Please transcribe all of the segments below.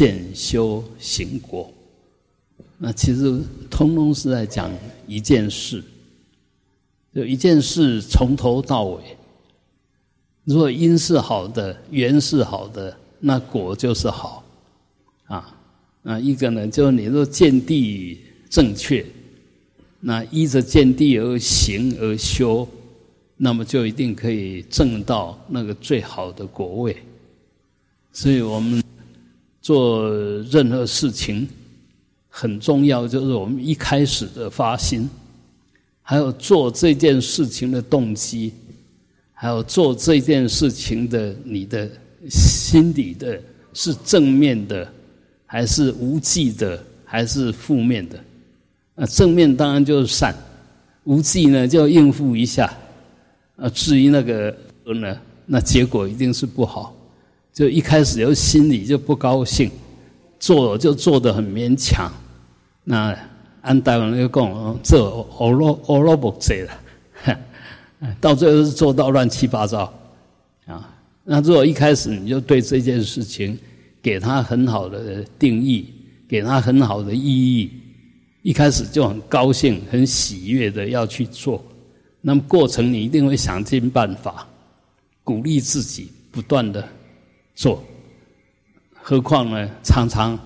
见修行果。那其实通通是在讲一件事，就一件事从头到尾。如果因是好的，缘是好的，那果就是好啊。那一个呢，就是你若见地正确，那依着见地而行而修，那么就一定可以证到那个最好的果位。所以我们做任何事情。很重要，就是我们一开始的发心，还有做这件事情的动机，还有做这件事情的你的心底的是正面的，还是无忌的，还是负面的？啊，正面当然就是善，无忌呢就应付一下。啊，至于那个呢，那结果一定是不好。就一开始就心里就不高兴。做就做得很勉强，那按台湾那个讲，这欧罗欧罗不济了，到最后是做到乱七八糟啊。那如果一开始你就对这件事情给他很好的定义，给他很好的意义，一开始就很高兴、很喜悦的要去做，那么过程你一定会想尽办法鼓励自己不断的做。何况呢？常常，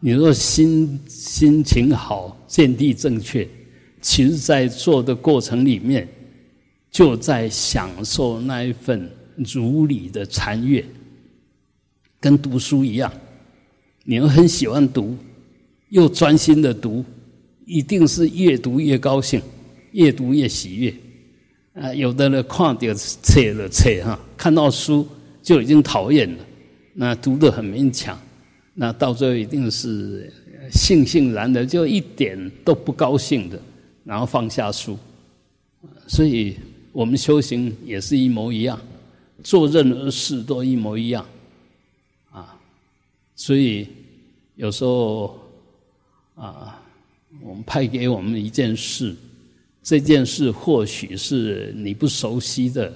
你若心心情好，见地正确，其实在做的过程里面，就在享受那一份如理的禅悦，跟读书一样。你又很喜欢读，又专心的读，一定是越读越高兴，越读越喜悦。啊，有的人，看到册了册哈，看到书就已经讨厌了。那读得很勉强，那到最后一定是悻悻然的，就一点都不高兴的，然后放下书。所以我们修行也是一模一样，做任何事都一模一样，啊，所以有时候啊，我们派给我们一件事，这件事或许是你不熟悉的，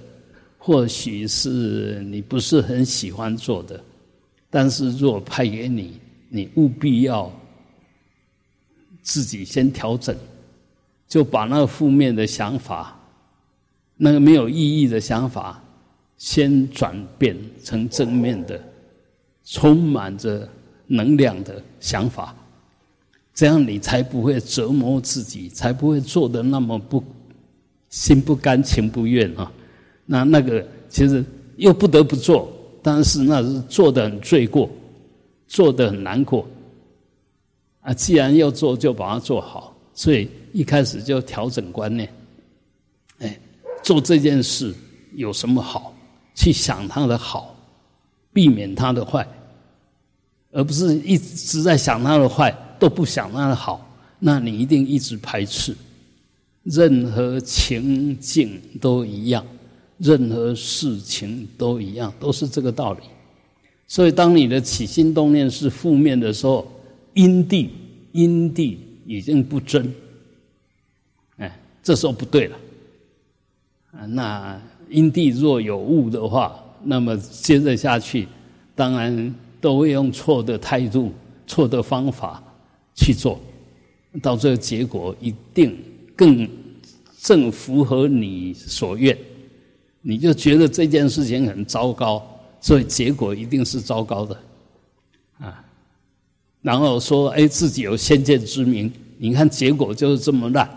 或许是你不是很喜欢做的。但是，若派给你，你务必要自己先调整，就把那个负面的想法、那个没有意义的想法，先转变成正面的、充满着能量的想法，这样你才不会折磨自己，才不会做的那么不心不甘情不愿啊。那那个其实又不得不做。但是那是做的很罪过，做的很难过，啊！既然要做，就把它做好。所以一开始就调整观念，哎，做这件事有什么好？去想它的好，避免它的坏，而不是一直在想它的坏，都不想它的好。那你一定一直排斥。任何情境都一样。任何事情都一样，都是这个道理。所以，当你的起心动念是负面的时候，因地因地已经不真，哎，这时候不对了。啊，那因地若有误的话，那么接着下去，当然都会用错的态度、错的方法去做，到这个结果一定更正符合你所愿。你就觉得这件事情很糟糕，所以结果一定是糟糕的，啊，然后说哎自己有先见之明，你看结果就是这么烂，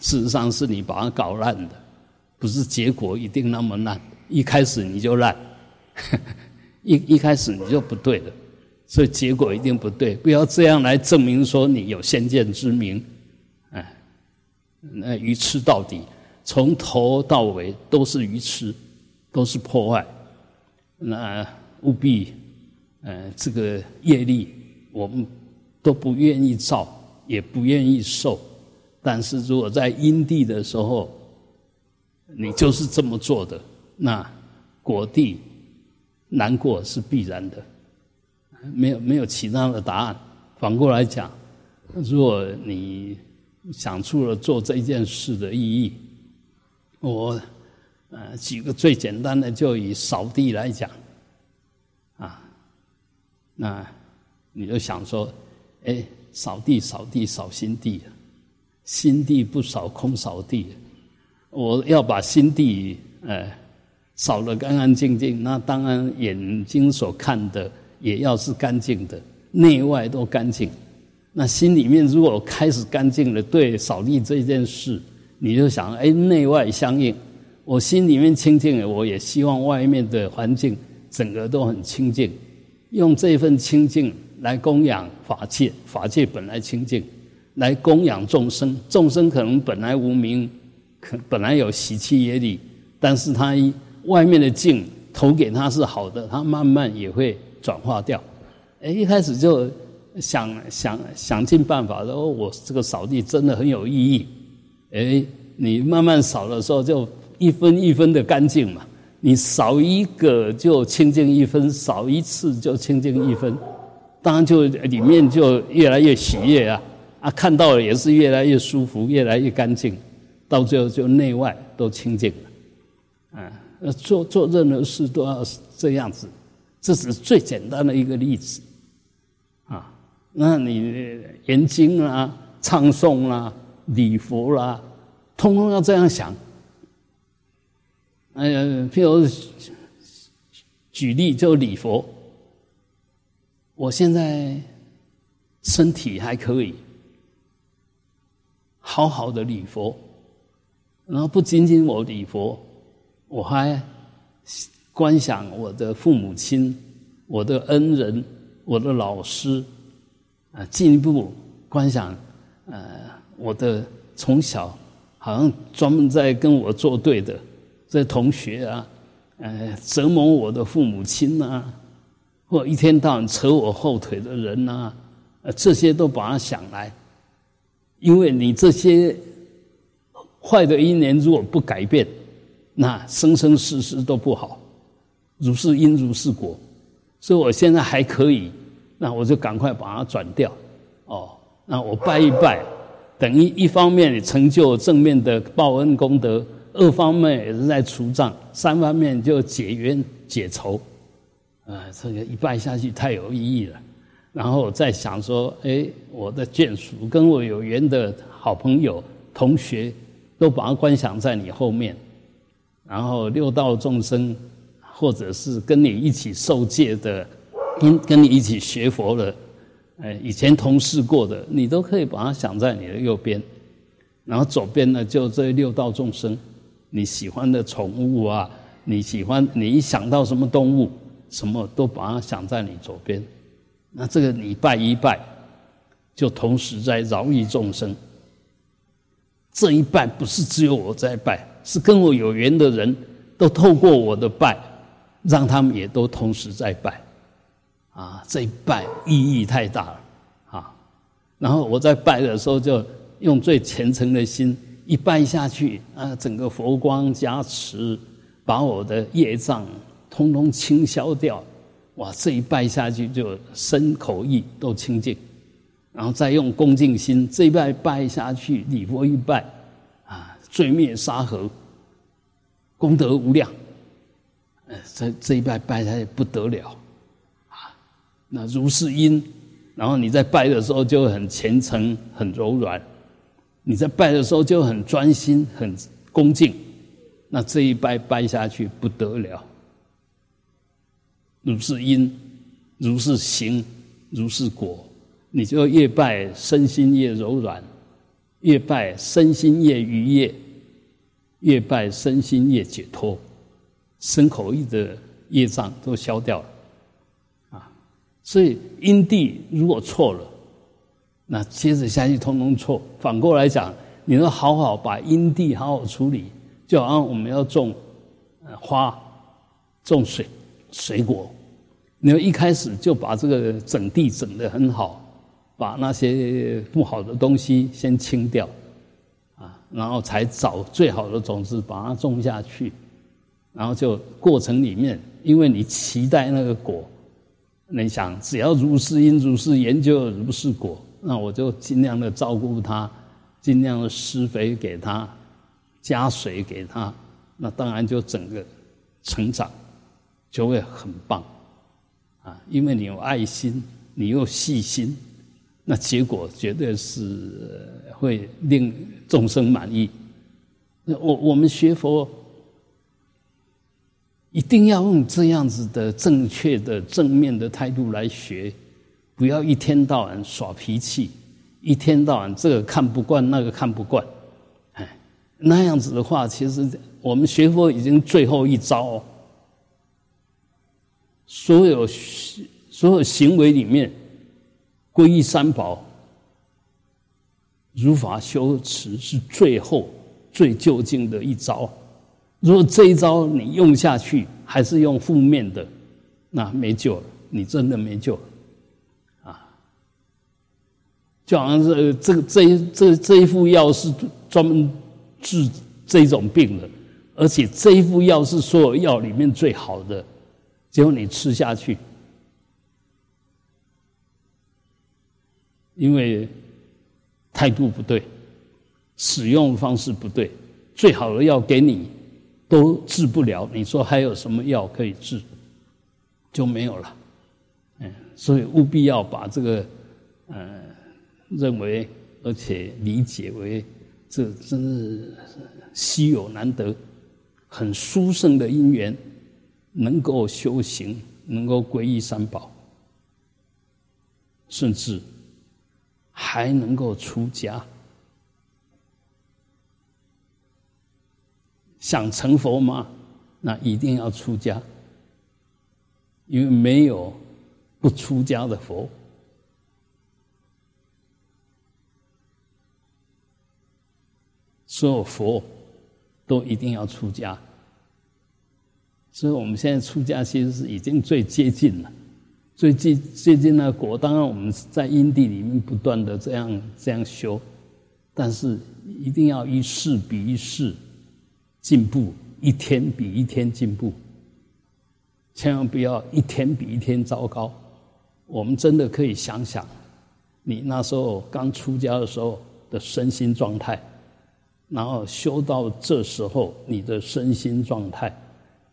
事实上是你把它搞烂的，不是结果一定那么烂，一开始你就烂，一一开始你就不对的，所以结果一定不对，不要这样来证明说你有先见之明，哎，那愚痴到底。从头到尾都是愚痴，都是破坏。那务必，呃，这个业力我们都不愿意造，也不愿意受。但是如果在因地的时候，你就是这么做的，那果地难过是必然的，没有没有其他的答案。反过来讲，如果你想出了做这件事的意义。我呃举个最简单的，就以扫地来讲，啊，那你就想说，哎，扫地扫地扫心地，心地不扫空扫地，我要把心地呃扫得干干净净，那当然眼睛所看的也要是干净的，内外都干净。那心里面如果开始干净了，对扫地这件事，你就想，哎，内外相应。我心里面清净了，我也希望外面的环境整个都很清净。用这份清净来供养法界，法界本来清净，来供养众生。众生可能本来无名，可本来有习气业力，但是他外面的境投给他是好的，他慢慢也会转化掉。哎，一开始就。想想想尽办法，说我这个扫地真的很有意义。哎，你慢慢扫的时候，就一分一分的干净嘛。你扫一个就清净一分，扫一次就清净一分，当然就里面就越来越喜悦啊！啊，看到了也是越来越舒服，越来越干净，到最后就内外都清净了。啊，做做任何事都要这样子，这是最简单的一个例子啊。那你研经啦、唱诵啦、礼佛啦，通通要这样想。哎呀，譬如举例就礼佛，我现在身体还可以，好好的礼佛，然后不仅仅我礼佛，我还观想我的父母亲、我的恩人、我的老师。啊，进一步观想，呃，我的从小好像专门在跟我作对的这同学啊，呃，折磨我的父母亲呐，或一天到晚扯我后腿的人呐，呃，这些都把它想来，因为你这些坏的一年如果不改变，那生生世世都不好，如是因如是果，所以我现在还可以。那我就赶快把它转掉，哦，那我拜一拜，等于一方面成就正面的报恩功德，二方面也是在除障，三方面就解冤解仇，啊，这个一拜下去太有意义了。然后再想说，哎，我的眷属跟我有缘的好朋友、同学，都把它观想在你后面，然后六道众生，或者是跟你一起受戒的。跟跟你一起学佛的，哎，以前同事过的，你都可以把它想在你的右边，然后左边呢，就这六道众生，你喜欢的宠物啊，你喜欢，你一想到什么动物，什么都把它想在你左边，那这个你拜一拜，就同时在饶益众生。这一拜不是只有我在拜，是跟我有缘的人都透过我的拜，让他们也都同时在拜。啊，这一拜意义太大了啊！然后我在拜的时候，就用最虔诚的心一拜下去啊，整个佛光加持，把我的业障通通清消掉。哇，这一拜下去就身口意都清净，然后再用恭敬心这一拜拜下去，礼佛一拜啊，罪灭沙河，功德无量。呃，这这一拜拜下去不得了。那如是因，然后你在拜的时候就很虔诚、很柔软；你在拜的时候就很专心、很恭敬。那这一拜拜下去不得了。如是因，如是行，如是果，你就越拜身心越柔软，越拜身心越愉悦，越拜身心越解脱，身口意的业障都消掉了。所以因地如果错了，那接着下去通通错。反过来讲，你要好好把因地好好处理，就好像我们要种花、种水水果，你要一开始就把这个整地整得很好，把那些不好的东西先清掉，啊，然后才找最好的种子把它种下去，然后就过程里面，因为你期待那个果。你想，只要如是因如是缘就如是果，那我就尽量的照顾他，尽量的施肥给他，加水给他，那当然就整个成长就会很棒啊！因为你有爱心，你又细心，那结果绝对是会令众生满意。那我我们学佛一定要用这样子的正确的正面的态度来学，不要一天到晚耍脾气，一天到晚这个看不惯那个看不惯，哎，那样子的话，其实我们学佛已经最后一招，所有所有行为里面，皈依三宝、如法修持是最后。最究竟的一招，如果这一招你用下去还是用负面的，那没救了，你真的没救了，啊！就好像是这个这这这一副药是专门治这种病的，而且这一副药是所有药里面最好的，结果你吃下去，因为态度不对。使用方式不对，最好的药给你都治不了。你说还有什么药可以治？就没有了。嗯，所以务必要把这个，嗯，认为而且理解为这真是稀有难得、很殊胜的因缘，能够修行，能够皈依三宝，甚至还能够出家。想成佛吗？那一定要出家，因为没有不出家的佛。所有佛都一定要出家，所以我们现在出家其实是已经最接近了，最接接近那果。当然我们在因地里面不断的这样这样修，但是一定要一世比一世。进步一天比一天进步，千万不要一天比一天糟糕。我们真的可以想想，你那时候刚出家的时候的身心状态，然后修到这时候，你的身心状态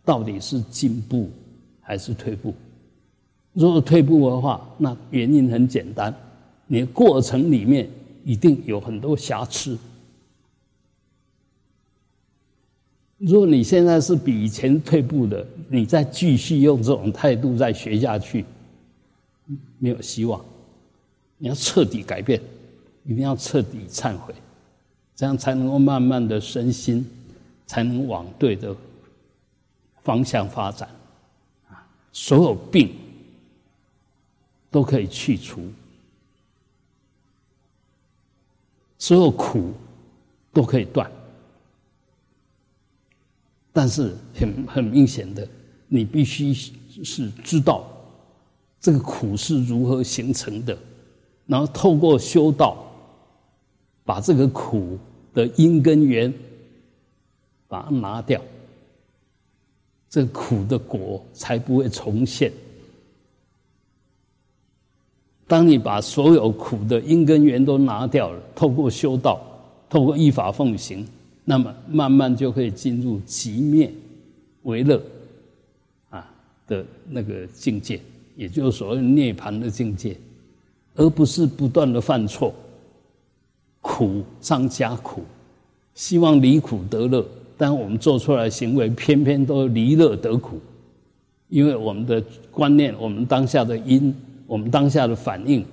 到底是进步还是退步？如果退步的话，那原因很简单，你过程里面一定有很多瑕疵。如果你现在是比以前退步的，你再继续用这种态度再学下去，没有希望。你要彻底改变，一定要彻底忏悔，这样才能够慢慢的身心才能往对的方向发展。啊，所有病都可以去除，所有苦都可以断。但是很很明显的，你必须是知道这个苦是如何形成的，然后透过修道，把这个苦的因根源把它拿掉，这苦的果才不会重现。当你把所有苦的因根源都拿掉了，透过修道，透过依法奉行。那么慢慢就可以进入极灭为乐啊的那个境界，也就是所谓涅槃的境界，而不是不断的犯错，苦上加苦，希望离苦得乐，但我们做出来行为偏偏都离乐得苦，因为我们的观念、我们当下的因、我们当下的反应、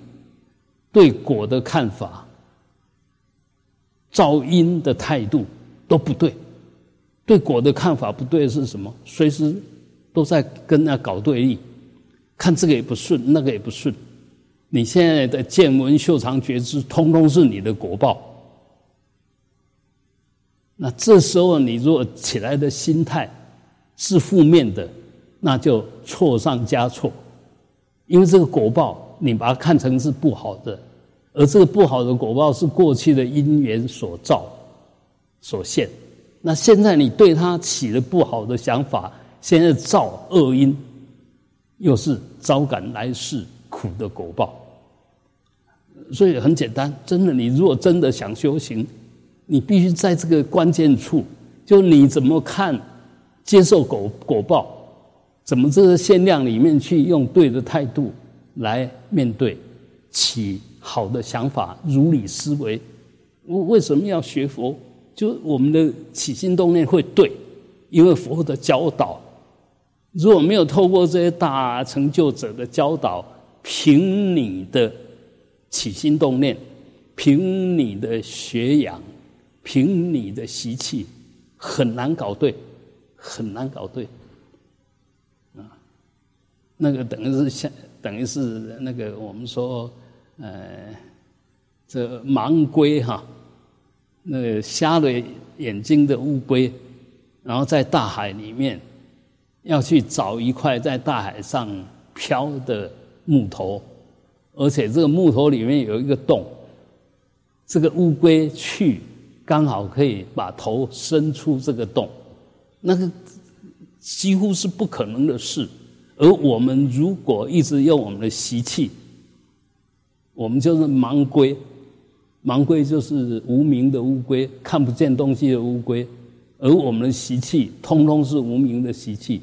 对果的看法、造因的态度。都不对，对果的看法不对是什么？随时都在跟那搞对立，看这个也不顺，那个也不顺。你现在的见闻修长觉知，通通是你的果报。那这时候你如果起来的心态是负面的，那就错上加错，因为这个果报你把它看成是不好的，而这个不好的果报是过去的因缘所造。所现，那现在你对他起了不好的想法，现在造恶因，又是招感来世苦的果报。所以很简单，真的，你如果真的想修行，你必须在这个关键处，就你怎么看接受果果报，怎么这个限量里面去用对的态度来面对，起好的想法，如理思维。我为什么要学佛？就我们的起心动念会对，因为佛的教导。如果没有透过这些大成就者的教导，凭你的起心动念，凭你的学养，凭你的习气，很难搞对，很难搞对。啊，那个等于是像，等于是那个我们说，呃，这盲龟哈，那个瞎了眼睛的乌龟，然后在大海里面。要去找一块在大海上漂的木头，而且这个木头里面有一个洞，这个乌龟去刚好可以把头伸出这个洞，那个几乎是不可能的事。而我们如果一直用我们的习气，我们就是盲龟，盲龟就是无名的乌龟，看不见东西的乌龟，而我们的习气通通是无名的习气。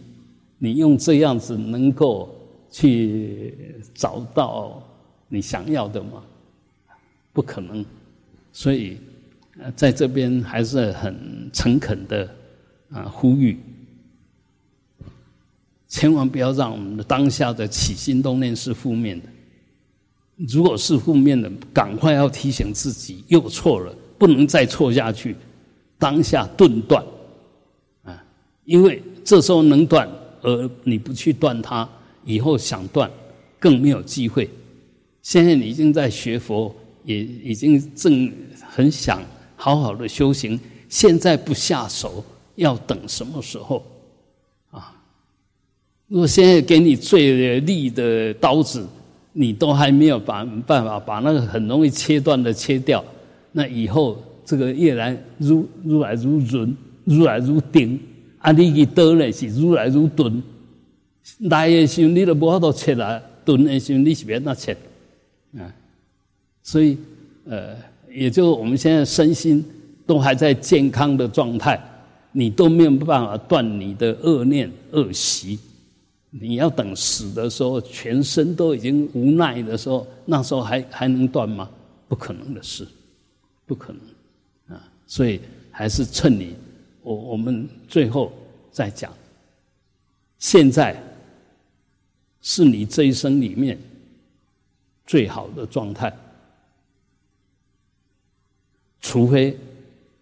你用这样子能够去找到你想要的吗？不可能。所以，在这边还是很诚恳的啊呼吁，千万不要让我们的当下的起心动念是负面的。如果是负面的，赶快要提醒自己又错了，不能再错下去。当下顿断啊，因为这时候能断。而你不去断它，以后想断更没有机会。现在你已经在学佛，也已经正很想好好的修行，现在不下手，要等什么时候？啊！如果现在给你最利的刀子，你都还没有把办法把那个很容易切断的切掉，那以后这个越来如如来如润，如来如钉。啊！你去刀呢是如来如钝，来的时候你都无法度切来，钝的时候你是别那切，啊！所以呃，也就我们现在身心都还在健康的状态，你都没有办法断你的恶念恶习。你要等死的时候，全身都已经无奈的时候，那时候还还能断吗？不可能的事，不可能啊！所以还是趁你。我我们最后再讲，现在是你这一生里面最好的状态，除非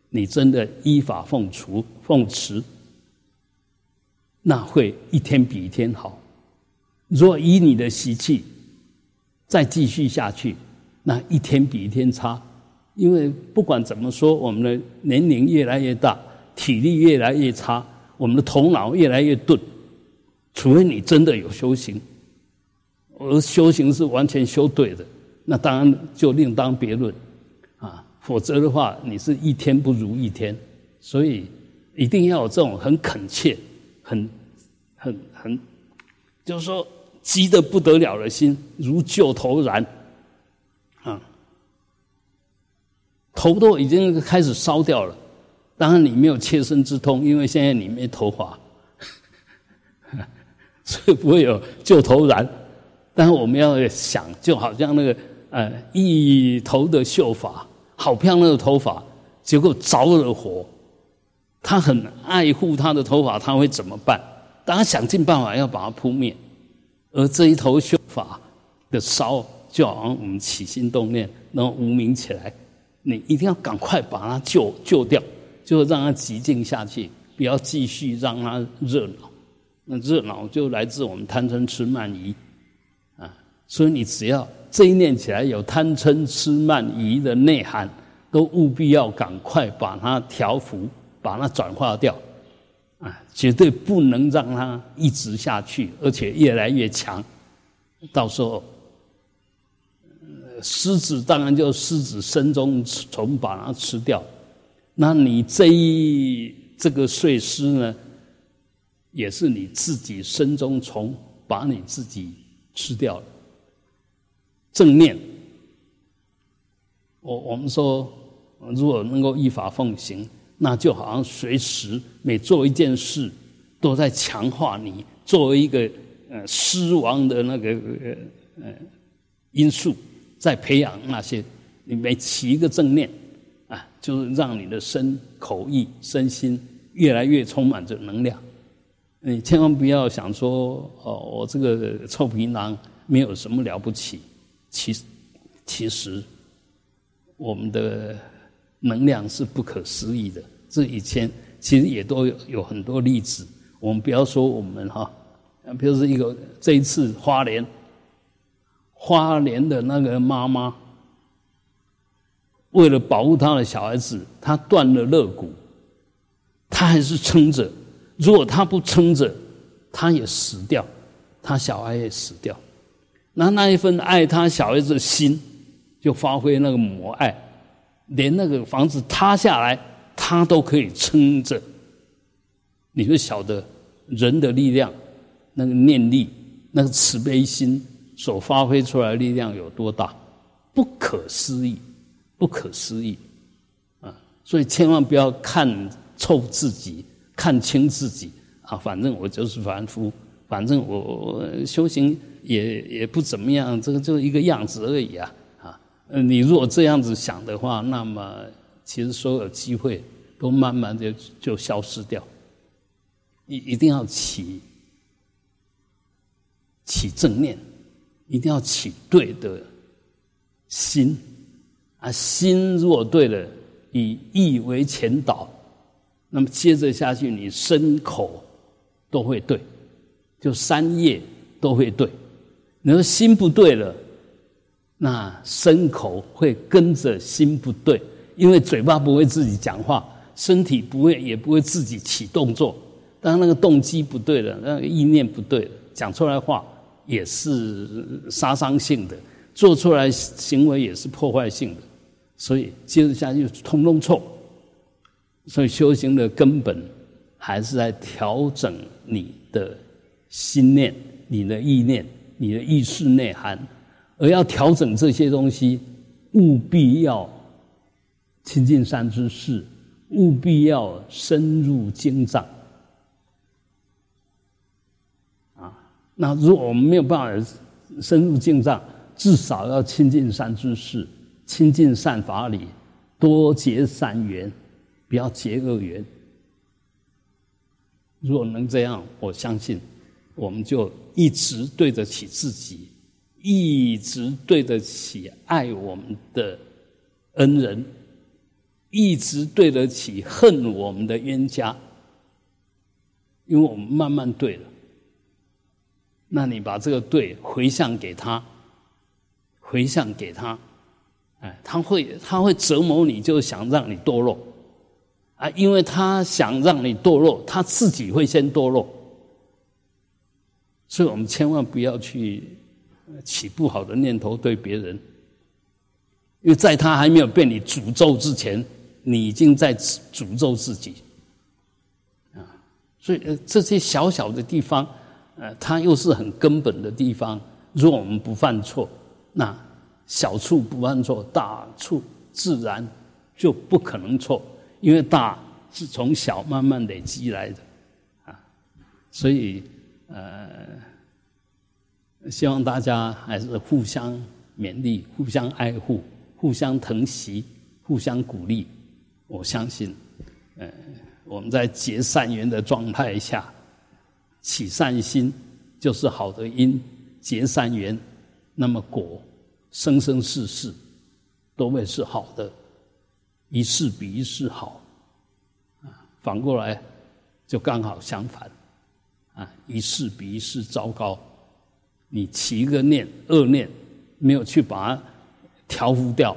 你真的依法奉除奉持，那会一天比一天好。若以你的习气再继续下去，那一天比一天差。因为不管怎么说，我们的年龄越来越大。体力越来越差，我们的头脑越来越钝。除非你真的有修行，而修行是完全修对的，那当然就另当别论啊。否则的话，你是一天不如一天。所以一定要有这种很恳切、很、很、很，就是说急得不得了的心，如旧头燃啊，头都已经开始烧掉了。当然你没有切身之痛，因为现在你没头发，所以不会有旧头燃。但是我们要想，就好像那个呃一头的秀发，好漂亮的头发，结果着了火，他很爱护他的头发，他会怎么办？当他想尽办法要把它扑灭。而这一头秀发的烧，就好像我们起心动念，然后无名起来，你一定要赶快把它救救掉。就让它寂静下去，不要继续让它热闹。那热闹就来自我们贪嗔痴慢疑啊。所以你只要这一念起来有贪嗔痴慢疑的内涵，都务必要赶快把它调伏，把它转化掉啊！绝对不能让它一直下去，而且越来越强。到时候，狮子当然就狮子身中虫把它吃掉。那你这一这个碎尸呢，也是你自己身中虫把你自己吃掉了。正念，我我们说，如果能够依法奉行，那就好像随时每做一件事，都在强化你作为一个呃狮王的那个呃因素，在培养那些，你每起一个正念，啊，就是让你的身口意身心越来越充满着能量。你千万不要想说，哦，我这个臭皮囊没有什么了不起。其实其实，我们的能量是不可思议的。这以前其实也都有有很多例子。我们不要说我们哈，比如说一个这一次花莲，花莲的那个妈妈，为了保护她的小孩子，她断了肋骨，她还是撑着。如果她不撑着，她也死掉，她小孩也死掉。那那一份爱她小孩子的心，就发挥那个母爱，连那个房子塌下来，他都可以撑着。你就晓得人的力量，那个念力，那个慈悲心所发挥出来力量有多大，不可思议，不可思议啊！所以千万不要看臭自己，看轻自己啊！反正我就是凡夫，反正我修行也也不怎么样，这个就一个样子而已啊！啊，你如果这样子想的话，那么其实所有机会都慢慢的就消失掉。一一定要起起正念，一定要起对的心啊！心如果对了，以意为前导，那么接着下去，你身口都会对，就三业都会对。你说心不对了，那身口会跟着心不对，因为嘴巴不会自己讲话，身体不会也不会自己起动作。当那个动机不对了，那个意念不对了，讲出来话也是杀伤性的，做出来行为也是破坏性的，所以接着下去通通错。所以修行的根本还是在调整你的心念、你的意念、你的意识内涵，而要调整这些东西，务必要亲近善知识，务必要深入经藏。啊那如果我们没有办法深入经藏，至少要亲近善知识，亲近善法理，多结善缘，不要结恶缘。如果能这样，我相信我们就一直对得起自己，一直对得起爱我们的恩人，一直对得起恨我们的冤家，因为我们慢慢对了。那你把这个对回向给他，回向给他，哎，他会他会折磨你，就想让你堕落，啊，因为他想让你堕落，他自己会先堕落，所以我们千万不要去起不好的念头对别人，因为在他还没有被你诅咒之前，你已经在诅咒自己，啊，所以这些小小的地方。呃，它又是很根本的地方。如果我们不犯错，那小处不犯错，大处自然就不可能错，因为大是从小慢慢累积来的啊。所以，希望大家还是互相勉励、互相爱护、互相疼惜、互相鼓励。我相信，呃，我们在结善缘的状态下。起善心就是好的因，结善缘，那么果生生世世都会是好的，一世比一世好，啊，反过来就刚好相反，啊，一世比一世糟糕。你起一个念恶念，没有去把它调伏掉，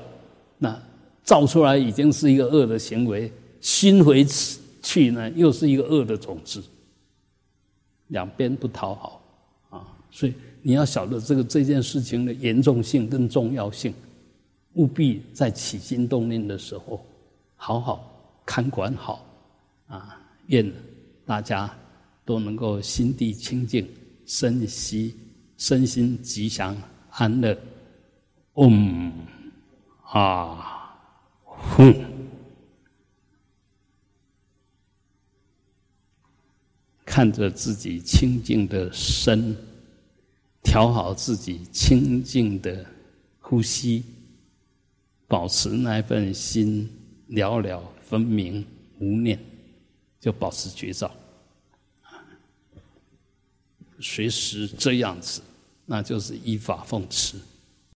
那造出来已经是一个恶的行为，心回去呢，又是一个恶的种子。两边不讨好，啊，所以你要晓得这个这件事情的严重性跟重要性，务必在起心动念的时候，好好看管好，啊，愿大家都能够心地清净，身心身心吉祥安乐，嗡，啊，哼。看着自己清净的身。调好自己清净的呼吸，保持那份心了了分明无念，就保持觉照。随时这样子，那就是依法奉持。